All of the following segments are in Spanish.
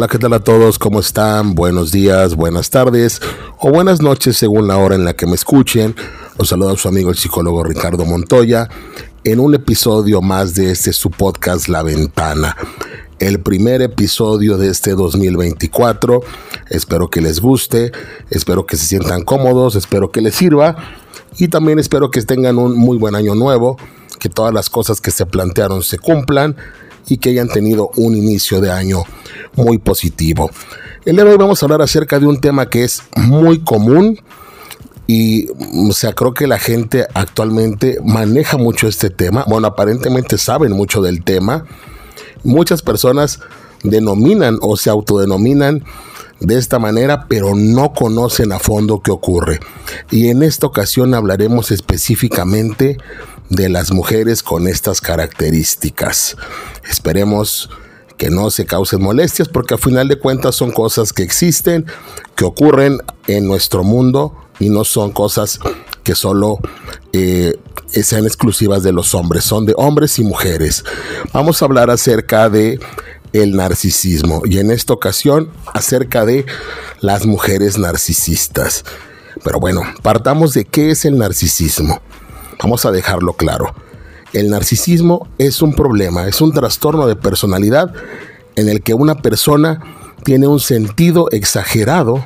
Hola, ¿qué tal a todos? ¿Cómo están? Buenos días, buenas tardes o buenas noches según la hora en la que me escuchen. Los saluda a su amigo el psicólogo Ricardo Montoya en un episodio más de este su podcast La Ventana. El primer episodio de este 2024. Espero que les guste, espero que se sientan cómodos, espero que les sirva y también espero que tengan un muy buen año nuevo, que todas las cosas que se plantearon se cumplan y que hayan tenido un inicio de año muy positivo. El día de hoy vamos a hablar acerca de un tema que es muy común y o sea, creo que la gente actualmente maneja mucho este tema. Bueno, aparentemente saben mucho del tema. Muchas personas denominan o se autodenominan de esta manera, pero no conocen a fondo qué ocurre. Y en esta ocasión hablaremos específicamente de las mujeres con estas características. Esperemos que no se causen molestias porque a final de cuentas son cosas que existen, que ocurren en nuestro mundo y no son cosas que solo eh, sean exclusivas de los hombres, son de hombres y mujeres. Vamos a hablar acerca de el narcisismo y en esta ocasión acerca de las mujeres narcisistas. Pero bueno, partamos de qué es el narcisismo. Vamos a dejarlo claro. El narcisismo es un problema, es un trastorno de personalidad en el que una persona tiene un sentido exagerado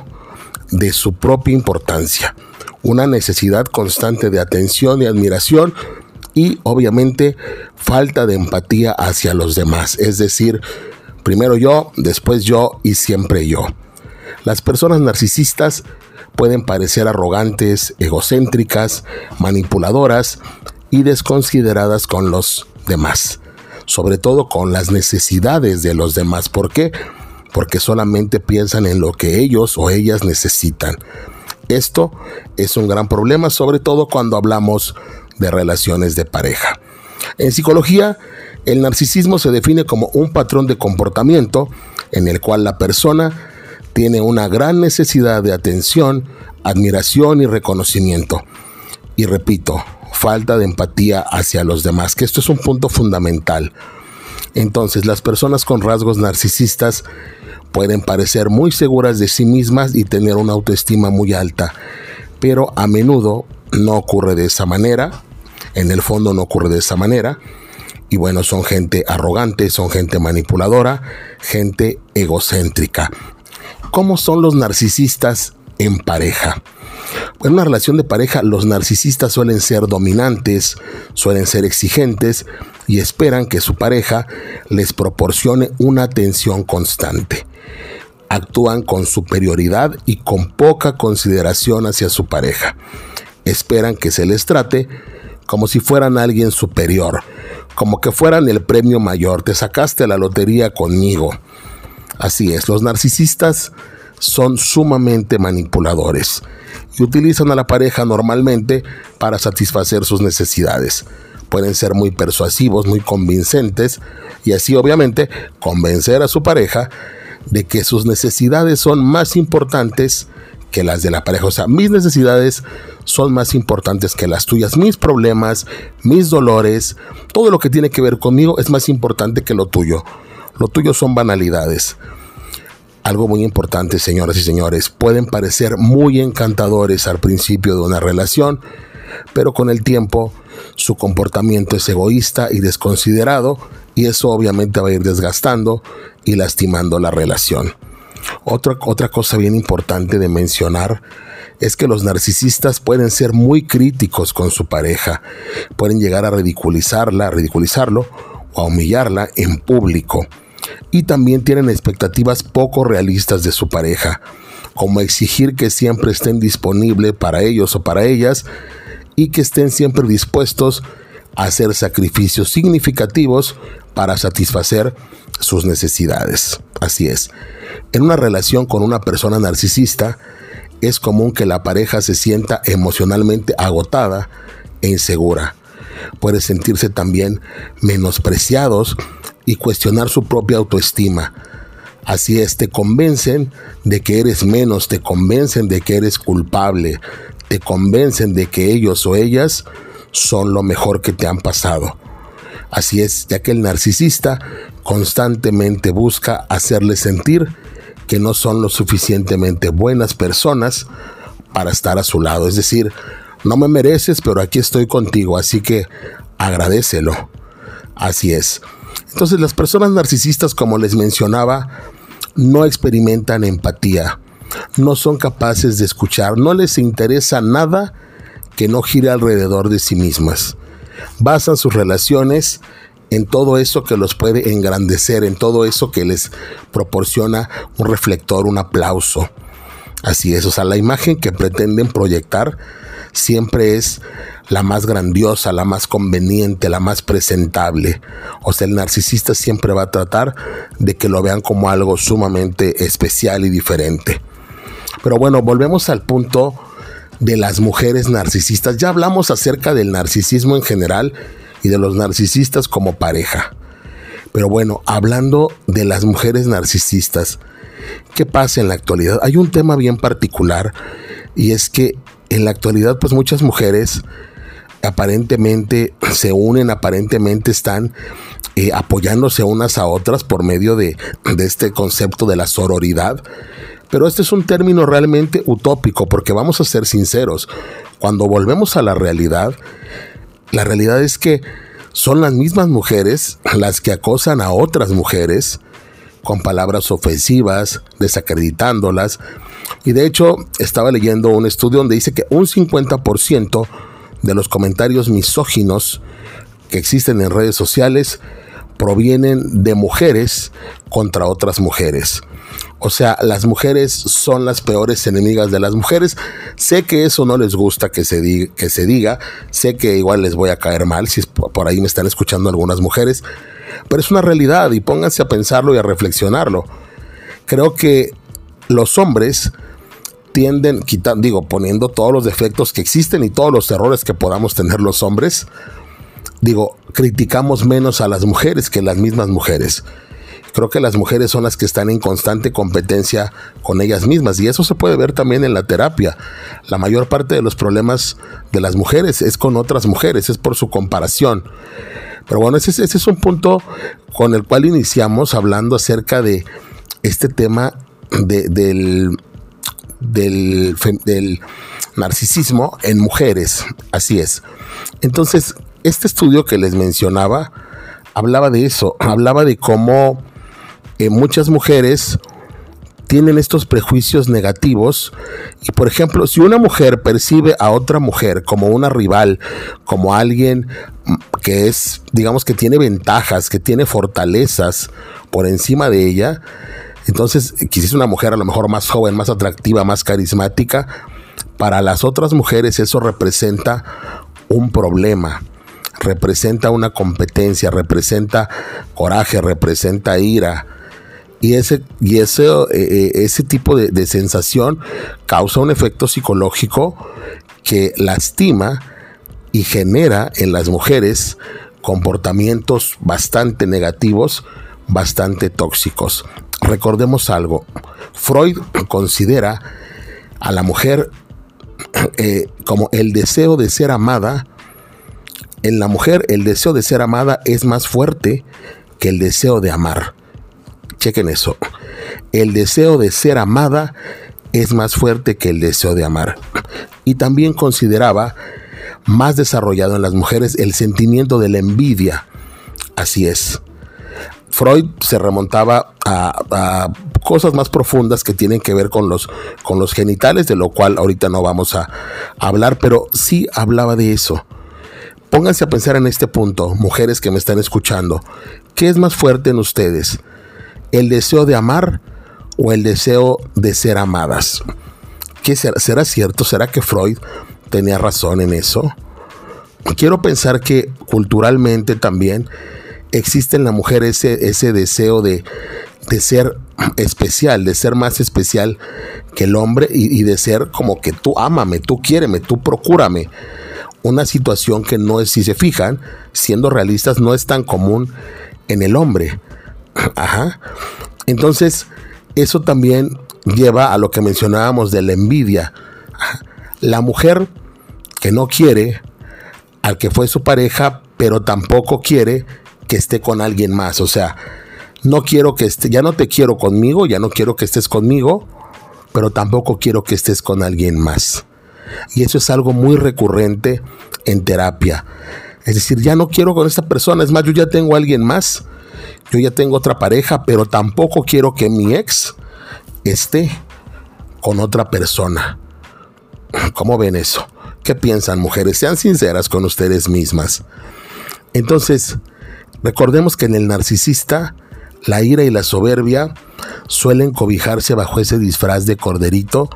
de su propia importancia, una necesidad constante de atención y admiración y obviamente falta de empatía hacia los demás, es decir, primero yo, después yo y siempre yo. Las personas narcisistas pueden parecer arrogantes, egocéntricas, manipuladoras y desconsideradas con los demás, sobre todo con las necesidades de los demás. ¿Por qué? Porque solamente piensan en lo que ellos o ellas necesitan. Esto es un gran problema, sobre todo cuando hablamos de relaciones de pareja. En psicología, el narcisismo se define como un patrón de comportamiento en el cual la persona tiene una gran necesidad de atención, admiración y reconocimiento. Y repito, falta de empatía hacia los demás, que esto es un punto fundamental. Entonces, las personas con rasgos narcisistas pueden parecer muy seguras de sí mismas y tener una autoestima muy alta, pero a menudo no ocurre de esa manera, en el fondo no ocurre de esa manera, y bueno, son gente arrogante, son gente manipuladora, gente egocéntrica. ¿Cómo son los narcisistas en pareja? En una relación de pareja, los narcisistas suelen ser dominantes, suelen ser exigentes y esperan que su pareja les proporcione una atención constante. Actúan con superioridad y con poca consideración hacia su pareja. Esperan que se les trate como si fueran alguien superior, como que fueran el premio mayor. Te sacaste la lotería conmigo. Así es, los narcisistas son sumamente manipuladores y utilizan a la pareja normalmente para satisfacer sus necesidades. Pueden ser muy persuasivos, muy convincentes y así obviamente convencer a su pareja de que sus necesidades son más importantes que las de la pareja. O sea, mis necesidades son más importantes que las tuyas. Mis problemas, mis dolores, todo lo que tiene que ver conmigo es más importante que lo tuyo. Lo tuyo son banalidades. Algo muy importante, señoras y señores, pueden parecer muy encantadores al principio de una relación, pero con el tiempo su comportamiento es egoísta y desconsiderado y eso obviamente va a ir desgastando y lastimando la relación. Otra, otra cosa bien importante de mencionar es que los narcisistas pueden ser muy críticos con su pareja, pueden llegar a ridiculizarla, a ridiculizarlo o a humillarla en público y también tienen expectativas poco realistas de su pareja, como exigir que siempre estén disponibles para ellos o para ellas y que estén siempre dispuestos a hacer sacrificios significativos para satisfacer sus necesidades. Así es. En una relación con una persona narcisista, es común que la pareja se sienta emocionalmente agotada e insegura. Puede sentirse también menospreciados y cuestionar su propia autoestima. Así es, te convencen de que eres menos, te convencen de que eres culpable, te convencen de que ellos o ellas son lo mejor que te han pasado. Así es, ya que el narcisista constantemente busca hacerle sentir que no son lo suficientemente buenas personas para estar a su lado. Es decir, no me mereces, pero aquí estoy contigo, así que agradecelo. Así es. Entonces las personas narcisistas, como les mencionaba, no experimentan empatía, no son capaces de escuchar, no les interesa nada que no gire alrededor de sí mismas. Basan sus relaciones en todo eso que los puede engrandecer, en todo eso que les proporciona un reflector, un aplauso. Así es, o sea, la imagen que pretenden proyectar siempre es la más grandiosa, la más conveniente, la más presentable. O sea, el narcisista siempre va a tratar de que lo vean como algo sumamente especial y diferente. Pero bueno, volvemos al punto de las mujeres narcisistas. Ya hablamos acerca del narcisismo en general y de los narcisistas como pareja. Pero bueno, hablando de las mujeres narcisistas, ¿qué pasa en la actualidad? Hay un tema bien particular y es que en la actualidad pues muchas mujeres aparentemente se unen, aparentemente están eh, apoyándose unas a otras por medio de, de este concepto de la sororidad. Pero este es un término realmente utópico porque vamos a ser sinceros, cuando volvemos a la realidad, la realidad es que son las mismas mujeres las que acosan a otras mujeres con palabras ofensivas, desacreditándolas. Y de hecho, estaba leyendo un estudio donde dice que un 50% de los comentarios misóginos que existen en redes sociales provienen de mujeres contra otras mujeres. O sea, las mujeres son las peores enemigas de las mujeres. Sé que eso no les gusta que se, diga, que se diga. Sé que igual les voy a caer mal si por ahí me están escuchando algunas mujeres. Pero es una realidad y pónganse a pensarlo y a reflexionarlo. Creo que los hombres tienden, quitando, digo, poniendo todos los defectos que existen y todos los errores que podamos tener los hombres, digo, criticamos menos a las mujeres que las mismas mujeres. Creo que las mujeres son las que están en constante competencia con ellas mismas y eso se puede ver también en la terapia. La mayor parte de los problemas de las mujeres es con otras mujeres, es por su comparación. Pero bueno, ese, es un punto con el cual iniciamos hablando acerca de este tema del, del, del narcisismo en mujeres. Así es. Entonces, este estudio que les mencionaba hablaba de eso, hablaba de cómo muchas mujeres tienen estos prejuicios negativos y por ejemplo si una mujer percibe a otra mujer como una rival como alguien que es digamos que tiene ventajas que tiene fortalezas por encima de ella entonces quizás una mujer a lo mejor más joven más atractiva más carismática para las otras mujeres eso representa un problema representa una competencia representa coraje representa ira y ese, y ese, eh, eh, ese tipo de, sensación causa un efecto psicológico que lastima y genera en las mujeres comportamientos bastante negativos, bastante tóxicos. Recordemos algo, Freud considera a la mujer eh, como el deseo de ser amada. En la mujer el deseo de ser amada es más fuerte que el deseo de amar. Chequen eso. El deseo de ser amada es más fuerte que el deseo de amar. Y también consideraba más desarrollado en las mujeres el sentimiento de la envidia. Así es. Freud se remontaba a, cosas más profundas que tienen que ver con los, con los genitales, de lo cual ahorita no vamos a, hablar, pero sí hablaba de eso. Pónganse a pensar en este punto, mujeres que me están escuchando. ¿Qué es más fuerte en ustedes? el deseo de amar o el deseo de ser amadas. ¿Qué será? ¿Será cierto? ¿Será que Freud tenía razón en eso? Quiero pensar que culturalmente también existe en la mujer ese, ese deseo de, de ser especial, de ser más especial que el hombre y, de ser como que tú ámame, tú quiéreme, tú procúrame. Una situación que no es, si se fijan, siendo realistas, no es tan común en el hombre. Ajá. Entonces, eso también lleva a lo que mencionábamos de la envidia. La mujer que no quiere al que fue su pareja, pero tampoco quiere que esté con alguien más. O sea, no quiero que esté, ya no te quiero conmigo, ya no quiero que estés conmigo, pero tampoco quiero que estés con alguien más. Y eso es algo muy recurrente en terapia. Es decir, ya no quiero con esta persona, es más, yo ya tengo a alguien más, yo ya tengo otra pareja, pero tampoco quiero que mi ex esté con otra persona. ¿Cómo ven eso? ¿Qué piensan mujeres? Sean sinceras con ustedes mismas. Entonces, recordemos que en el narcisista, la ira y la soberbia suelen cobijarse bajo ese disfraz de corderito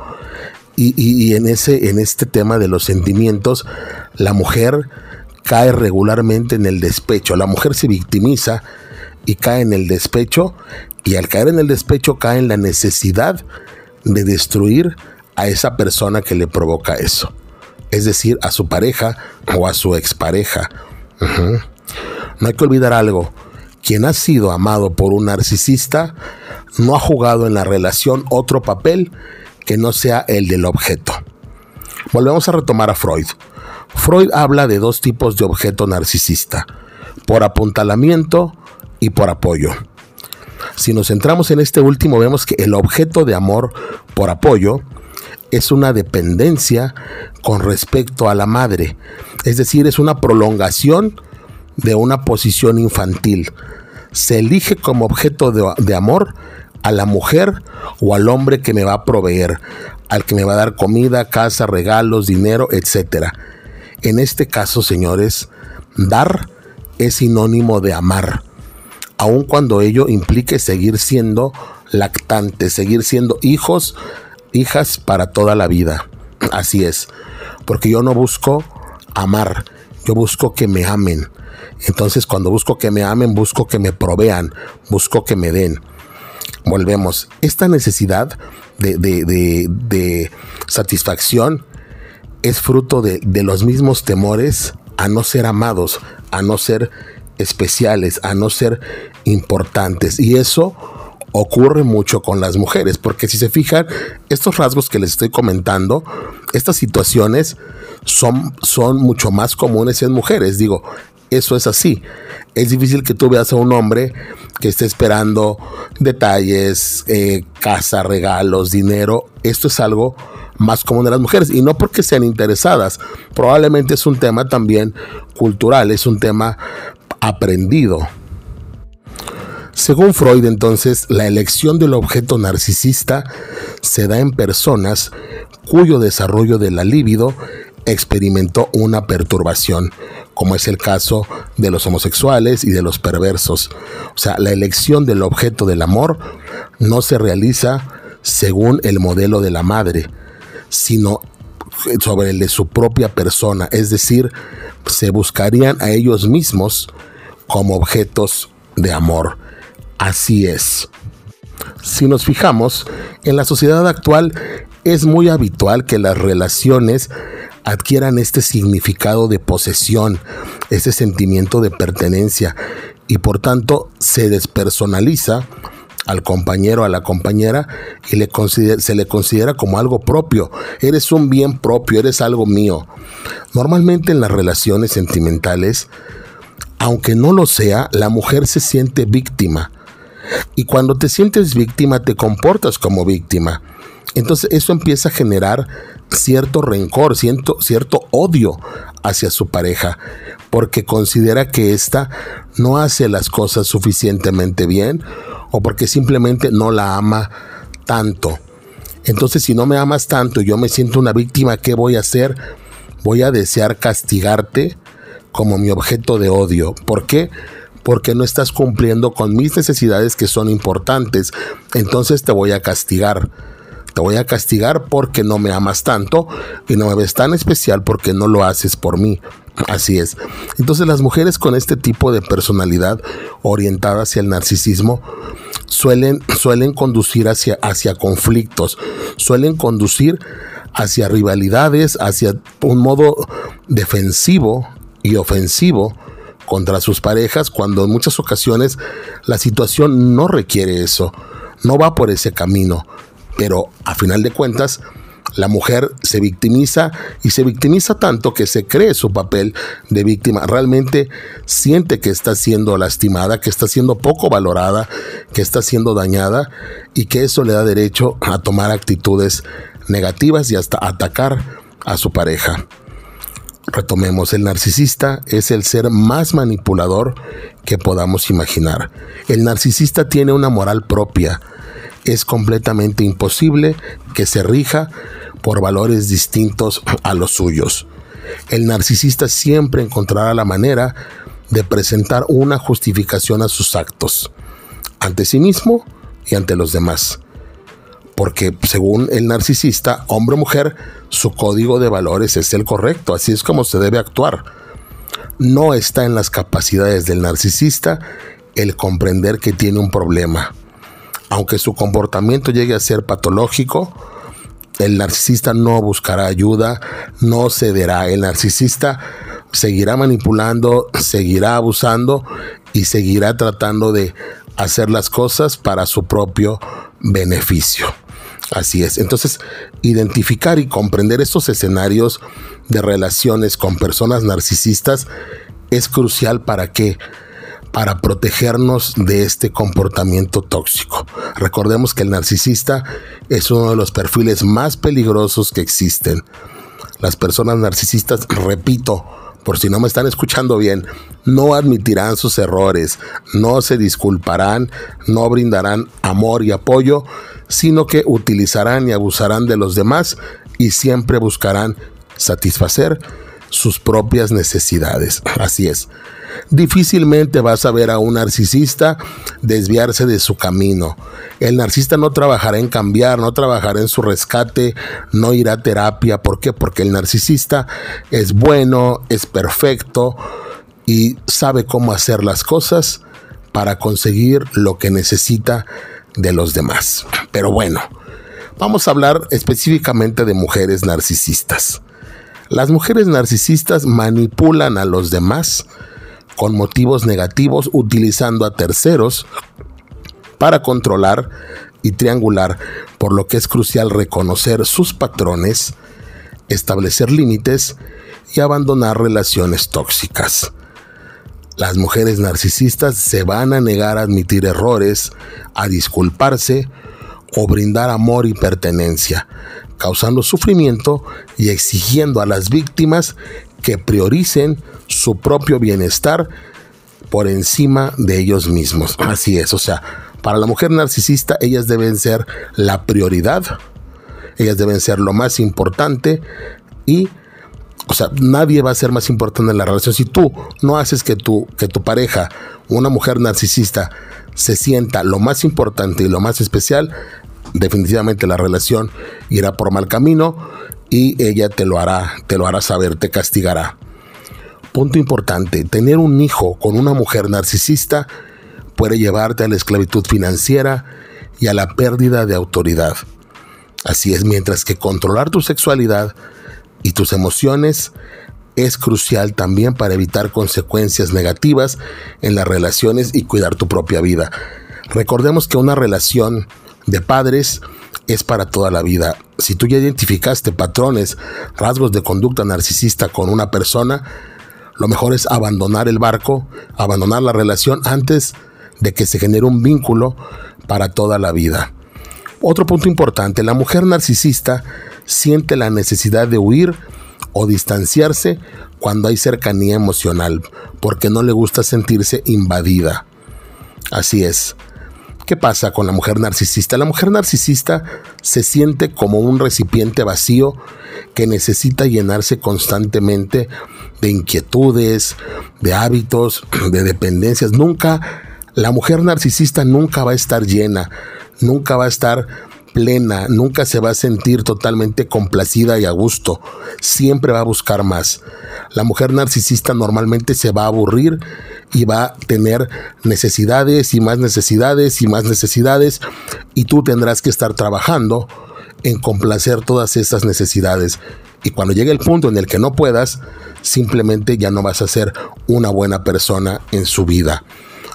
y, en, ese, en este tema de los sentimientos, la mujer cae regularmente en el despecho. La mujer se victimiza y cae en el despecho y al caer en el despecho cae en la necesidad de destruir a esa persona que le provoca eso. Es decir, a su pareja o a su expareja. No hay que olvidar algo. Quien ha sido amado por un narcisista no ha jugado en la relación otro papel que no sea el del objeto. Volvemos a retomar a Freud. Freud habla de dos tipos de objeto narcisista, por apuntalamiento y por apoyo. Si nos centramos en este último, vemos que el objeto de amor por apoyo es una dependencia con respecto a la madre, es decir, es una prolongación de una posición infantil. Se elige como objeto de, amor a la mujer o al hombre que me va a proveer, al que me va a dar comida, casa, regalos, dinero, etc. En este caso, señores, dar es sinónimo de amar, aun cuando ello implique seguir siendo lactantes, seguir siendo hijos, hijas para toda la vida. Así es, porque yo no busco amar, yo busco que me amen. Entonces cuando busco que me amen, busco que me provean, busco que me den volvemos, esta necesidad de, satisfacción es fruto de, de los mismos temores a no ser amados, a no ser especiales, a no ser importantes. Y eso ocurre mucho con las mujeres, porque si se fijan, estos rasgos que les estoy comentando, estas situaciones son, son mucho más comunes en mujeres. Digo, eso es así. Es difícil que tú veas a un hombre que esté esperando detalles, eh, casa, regalos, dinero. Esto es algo más común de las mujeres y no porque sean interesadas. Probablemente es un tema también cultural, es un tema aprendido. Según Freud, entonces, la elección del objeto narcisista se da en personas cuyo desarrollo de la libido experimentó una perturbación, como es el caso de los homosexuales y de los perversos. O sea, la elección del objeto del amor no se realiza según el modelo de la madre, sino sobre el de su propia persona, es decir, se buscarían a ellos mismos como objetos de amor. Así es. Si nos fijamos, en la sociedad actual es muy habitual que las relaciones adquieran este significado de posesión, ese sentimiento de pertenencia y por tanto se despersonaliza al compañero, a la compañera y se le considera como algo propio. Eres un bien propio, eres algo mío. Normalmente en las relaciones sentimentales, aunque no lo sea, la mujer se siente víctima. Y cuando te sientes víctima, te comportas como víctima. Entonces eso empieza a generar cierto rencor, cierto, cierto odio hacia su pareja, porque considera que ésta no hace las cosas suficientemente bien o porque simplemente no la ama tanto. Entonces, si no me amas tanto y yo me siento una víctima, ¿qué voy a hacer? Voy a desear castigarte como mi objeto de odio. ¿Por qué? Porque no estás cumpliendo con mis necesidades que son importantes. Entonces te voy a castigar voy a castigar porque no me amas tanto y no me ves tan especial porque no lo haces por mí. Así es. Entonces las mujeres con este tipo de personalidad orientada hacia el narcisismo suelen, suelen conducir hacia, hacia conflictos, suelen conducir hacia rivalidades, hacia un modo defensivo y ofensivo contra sus parejas cuando en muchas ocasiones la situación no requiere eso, no va por ese camino pero a final de cuentas La mujer se victimiza y se victimiza tanto que se cree su papel de víctima. Realmente siente que está siendo lastimada, que está siendo poco valorada, que está siendo dañada y que eso le da derecho a tomar actitudes negativas y hasta atacar a su pareja. Retomemos, el narcisista es el ser más manipulador que podamos imaginar. El narcisista tiene una moral propia. Es completamente imposible que se rija por valores distintos a los suyos. El narcisista siempre encontrará la manera de presentar una justificación a sus actos, ante sí mismo y ante los demás. Porque según el narcisista, hombre o mujer, su código de valores es el correcto, así es como se debe actuar. No está en las capacidades del narcisista el comprender que tiene un problema. Aunque su comportamiento llegue a ser patológico, el narcisista no buscará ayuda, no cederá. El narcisista seguirá manipulando, seguirá abusando y seguirá tratando de hacer las cosas para su propio beneficio. Así es. Entonces, identificar y comprender estos escenarios de relaciones con personas narcisistas es crucial para que para protegernos de este comportamiento tóxico. Recordemos que el narcisista es uno de los perfiles más peligrosos que existen. Las personas narcisistas, repito, por si no me están escuchando bien, no admitirán sus errores, no se disculparán, no brindarán amor y apoyo, sino que utilizarán y abusarán de los demás y siempre buscarán satisfacer sus propias necesidades. Así es. Difícilmente vas a ver a un narcisista desviarse de su camino. El narcisista no trabajará en cambiar, no trabajará en su rescate, no irá a terapia. ¿Por qué? Porque el narcisista es bueno, es perfecto y sabe cómo hacer las cosas para conseguir lo que necesita de los demás. Pero bueno, vamos a hablar específicamente de mujeres narcisistas. Las mujeres narcisistas manipulan a los demás con motivos negativos utilizando a terceros para controlar y triangular, por lo que es crucial reconocer sus patrones, establecer límites y abandonar relaciones tóxicas. Las mujeres narcisistas se van a negar a admitir errores, a disculparse o brindar amor y pertenencia, causando sufrimiento y exigiendo a las víctimas que prioricen su propio bienestar por encima de ellos mismos. Así es, o sea, para la mujer narcisista ellas deben ser la prioridad, ellas deben ser lo más importante y o sea, nadie va a ser más importante en la relación. Si tú no haces que tu, que tu pareja, una mujer narcisista, se sienta lo más importante y lo más especial, definitivamente la relación irá por mal camino y ella te lo hará, te lo hará saber, te castigará. Punto importante, tener un hijo con una mujer narcisista puede llevarte a la esclavitud financiera y a la pérdida de autoridad. Así es, mientras que controlar tu sexualidad y tus emociones es crucial también para evitar consecuencias negativas en las relaciones y cuidar tu propia vida. Recordemos que una relación de padres es para toda la vida. Si tú ya identificaste patrones, rasgos de conducta narcisista con una persona, lo mejor es abandonar el barco, abandonar la relación antes de que se genere un vínculo para toda la vida. Otro punto importante, la mujer narcisista siente la necesidad de huir o distanciarse cuando hay cercanía emocional, porque no le gusta sentirse invadida. Así es. ¿Qué pasa con la mujer narcisista? La mujer narcisista se siente como un recipiente vacío que necesita llenarse constantemente de inquietudes, de hábitos, de dependencias. Nunca, la mujer narcisista nunca va a estar llena, nunca va a estar plena, nunca se va a sentir totalmente complacida y a gusto, siempre va a buscar más. La mujer narcisista normalmente se va a aburrir y va a tener necesidades y más necesidades y más necesidades y tú tendrás que estar trabajando en complacer todas esas necesidades. Y cuando llegue el punto en el que no puedas, simplemente ya no vas a ser una buena persona en su vida.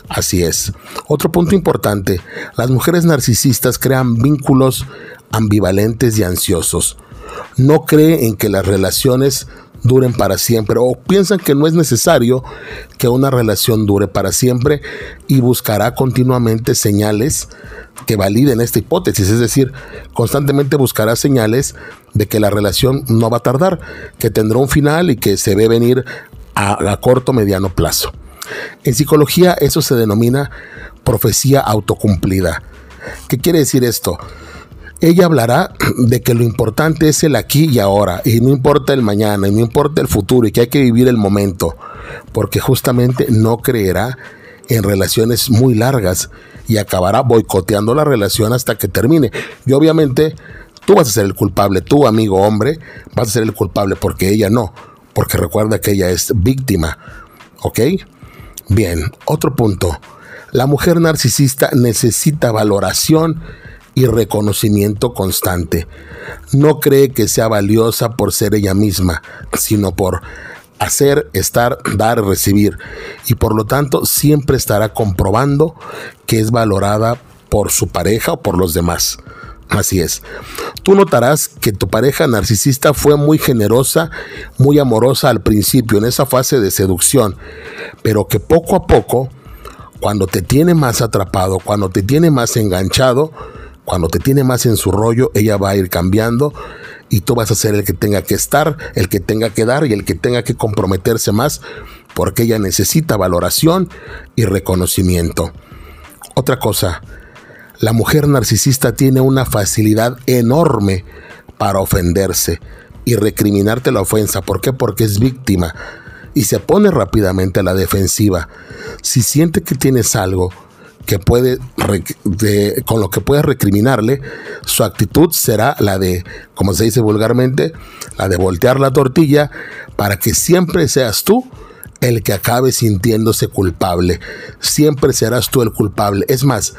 Así es. Otro punto importante, las mujeres narcisistas crean vínculos ambivalentes y ansiosos. no cree en que las relaciones duren para siempre o piensan que no es necesario que una relación dure para siempre y buscará continuamente señales que validen esta hipótesis, es decir, constantemente buscará señales de que la relación no va a tardar, que tendrá un final y que se ve venir a, a corto mediano plazo. En psicología eso se denomina profecía autocumplida. ¿Qué quiere decir esto? ella hablará de que lo importante es el aquí y ahora, y no importa el mañana, y no importa el futuro, y que hay que vivir el momento, porque justamente no creerá en relaciones muy largas y acabará boicoteando la relación hasta que termine. Y obviamente tú vas a ser el culpable, tú amigo hombre, vas a ser el culpable porque ella no, porque recuerda que ella es víctima, ¿ok? Bien, otro punto. La mujer narcisista necesita valoración y reconocimiento constante. No cree que sea valiosa por ser ella misma, sino por hacer, estar, dar, recibir. Y por lo tanto siempre estará comprobando que es valorada por su pareja o por los demás. Así es. Tú notarás que tu pareja narcisista fue muy generosa, muy amorosa al principio, en esa fase de seducción, pero que poco a poco, cuando te tiene más atrapado, cuando te tiene más enganchado, cuando te tiene más en su rollo, ella va a ir cambiando y tú vas a ser el que tenga que estar, el que tenga que dar y el que tenga que comprometerse más porque ella necesita valoración y reconocimiento. Otra cosa, la mujer narcisista tiene una facilidad enorme para ofenderse y recriminarte la ofensa. ¿Por qué? Porque es víctima y se pone rápidamente a la defensiva. Si siente que tienes algo, que puede con lo que puede recriminarle, su actitud será la de, como se dice vulgarmente, la de voltear la tortilla para que siempre seas tú el que acabe sintiéndose culpable. Siempre serás tú el culpable. Es más,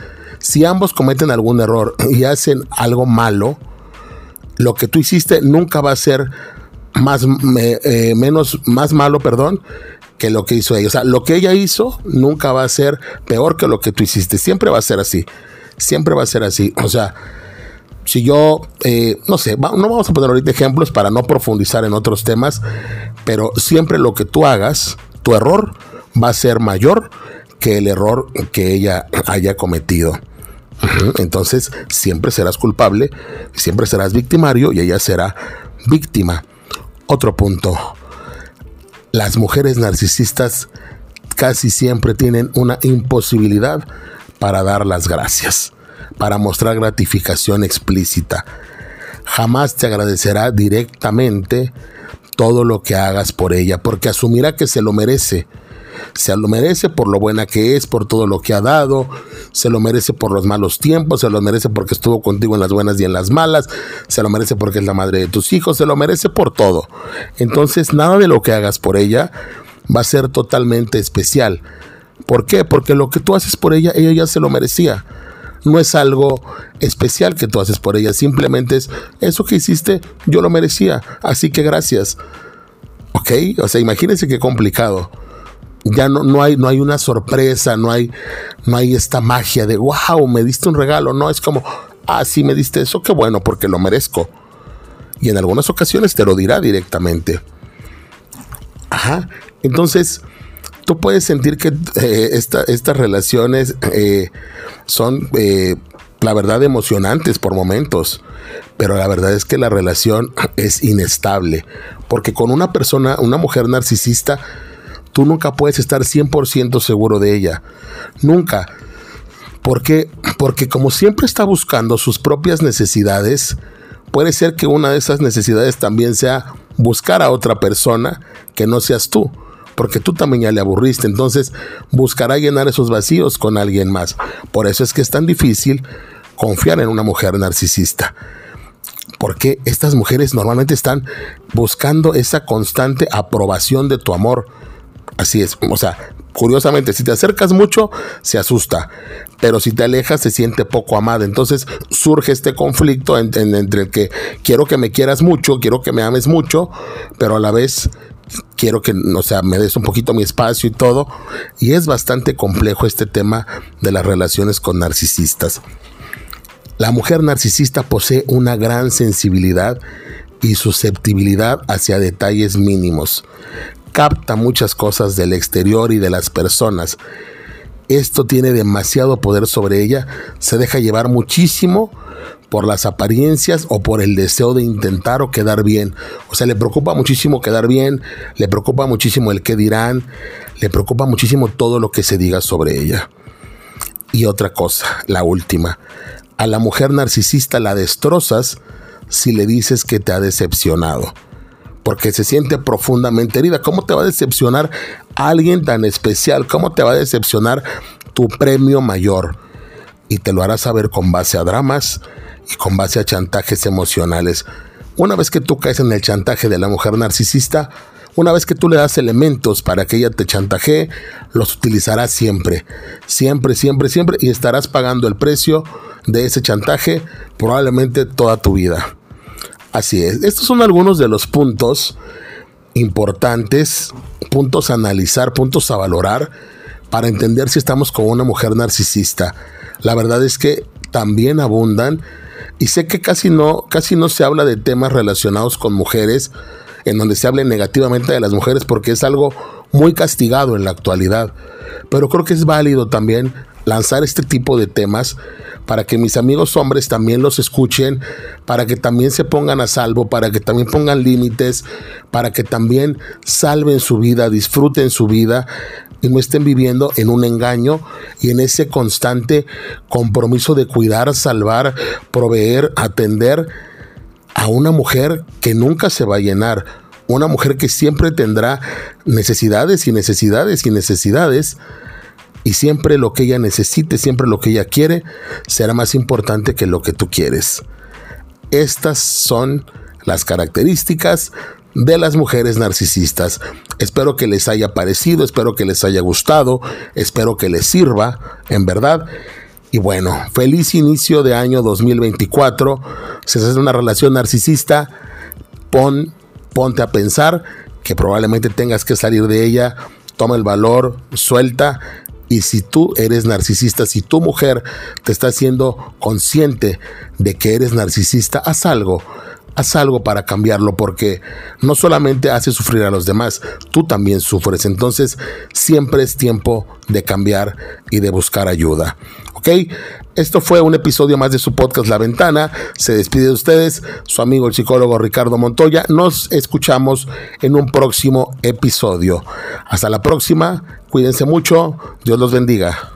si ambos cometen algún error y hacen algo malo, lo que tú hiciste nunca va a ser más eh, menos más malo, perdón, que lo que hizo ella. O sea, lo que ella hizo nunca va a ser peor que lo que tú hiciste. Siempre va a ser así. Siempre va a ser así. O sea, si yo, eh, no sé, no vamos a poner ahorita ejemplos para no profundizar en otros temas, pero siempre lo que tú hagas, tu error va a ser mayor que el error que ella haya cometido. Entonces, siempre serás culpable, siempre serás victimario y ella será víctima. Otro punto las mujeres narcisistas casi siempre tienen una imposibilidad para dar las gracias, para mostrar gratificación explícita. Jamás te agradecerá directamente todo lo que hagas por ella, porque asumirá que se lo merece se lo merece por lo buena que es, por todo lo que ha dado, se lo merece por los malos tiempos, se lo merece porque estuvo contigo en las buenas y en las malas, se lo merece porque es la madre de tus hijos, se lo merece por todo. Entonces, nada de lo que hagas por ella va a ser totalmente especial. ¿Por qué? Porque lo que tú haces por ella, ella ya se lo merecía. No es algo especial que tú haces por ella, simplemente es eso que hiciste, yo lo merecía, así que gracias. ¿Ok? O sea, imagínense qué complicado ya no, no, hay, no hay una sorpresa, no hay, no hay esta magia de, wow, me diste un regalo, no, es como, ah, sí me diste eso, qué bueno, porque lo merezco. Y en algunas ocasiones te lo dirá directamente. Ajá, entonces tú puedes sentir que eh, estas relaciones eh, son, eh, la verdad, emocionantes por momentos, pero la verdad es que la relación es inestable, porque con una persona, una mujer narcisista, Tú nunca puedes estar 100% seguro de ella. Nunca. ¿Por qué? Porque como siempre está buscando sus propias necesidades, puede ser que una de esas necesidades también sea buscar a otra persona que no seas tú, porque tú también ya le aburriste, entonces buscará llenar esos vacíos con alguien más. Por eso es que es tan difícil confiar en una mujer narcisista. Porque estas mujeres normalmente están buscando esa constante aprobación de tu amor Así es, o sea, curiosamente, si te acercas mucho, se asusta, pero si te alejas, se siente poco amada. Entonces surge este conflicto entre, el que quiero que me quieras mucho, quiero que me ames mucho, pero a la vez quiero que, o sea, me des un poquito mi espacio y todo. Y es bastante complejo este tema de las relaciones con narcisistas. La mujer narcisista posee una gran sensibilidad y susceptibilidad hacia detalles mínimos. Capta muchas cosas del exterior y de las personas. Esto tiene demasiado poder sobre ella, se deja llevar muchísimo por las apariencias o por el deseo de intentar o quedar bien. O sea, le preocupa muchísimo quedar bien, le preocupa muchísimo el qué dirán, le preocupa muchísimo todo lo que se diga sobre ella. Y otra cosa, la última. A la mujer narcisista la destrozas si le dices que te ha decepcionado. Porque se siente profundamente herida. ¿Cómo te va a decepcionar alguien tan especial? ¿Cómo te va a decepcionar tu premio mayor? Y te lo hará saber con base a dramas, y con base a chantajes emocionales. Una vez que tú caes en el chantaje de la mujer narcisista, una vez que tú le das elementos para que ella te chantajee, los utilizarás siempre, siempre, siempre, siempre y estarás pagando el precio de ese chantaje probablemente toda tu vida. Así es, estos son algunos de los puntos importantes, puntos a analizar, puntos a valorar para entender si estamos con una mujer narcisista. La verdad es que también abundan y sé que casi no, casi no se habla de temas relacionados con mujeres, en donde se hable negativamente de las mujeres, porque es algo muy castigado en la actualidad. Pero creo que es válido también lanzar este tipo de temas para que mis amigos hombres también los escuchen, para que también se pongan a salvo, para que también pongan límites, para que también salven su vida, disfruten su vida y no estén viviendo en un engaño y en ese constante compromiso de cuidar, salvar, proveer, atender a una mujer que nunca se va a llenar, una mujer que siempre tendrá necesidades y necesidades y necesidades y siempre lo que ella necesite, siempre lo que ella quiere, será más importante que lo que tú quieres. Estas son las características de las mujeres narcisistas. Espero que les haya parecido, espero que les haya gustado, espero que les sirva, en verdad. Y bueno, feliz inicio de año 2024. Si es una relación narcisista, pon, ponte a pensar que probablemente tengas que salir de ella. Toma el valor, suelta. Y si tú eres narcisista, si tu mujer te está haciendo consciente de que eres narcisista, haz algo haz algo para cambiarlo porque no solamente hace sufrir a los demás, tú también sufres. Entonces siempre es tiempo de cambiar y de buscar ayuda. ¿Ok? Esto fue un episodio más de su podcast La Ventana. Se despide de ustedes su amigo el psicólogo Ricardo Montoya. Nos escuchamos en un próximo episodio. Hasta la próxima. Cuídense mucho. Dios los bendiga.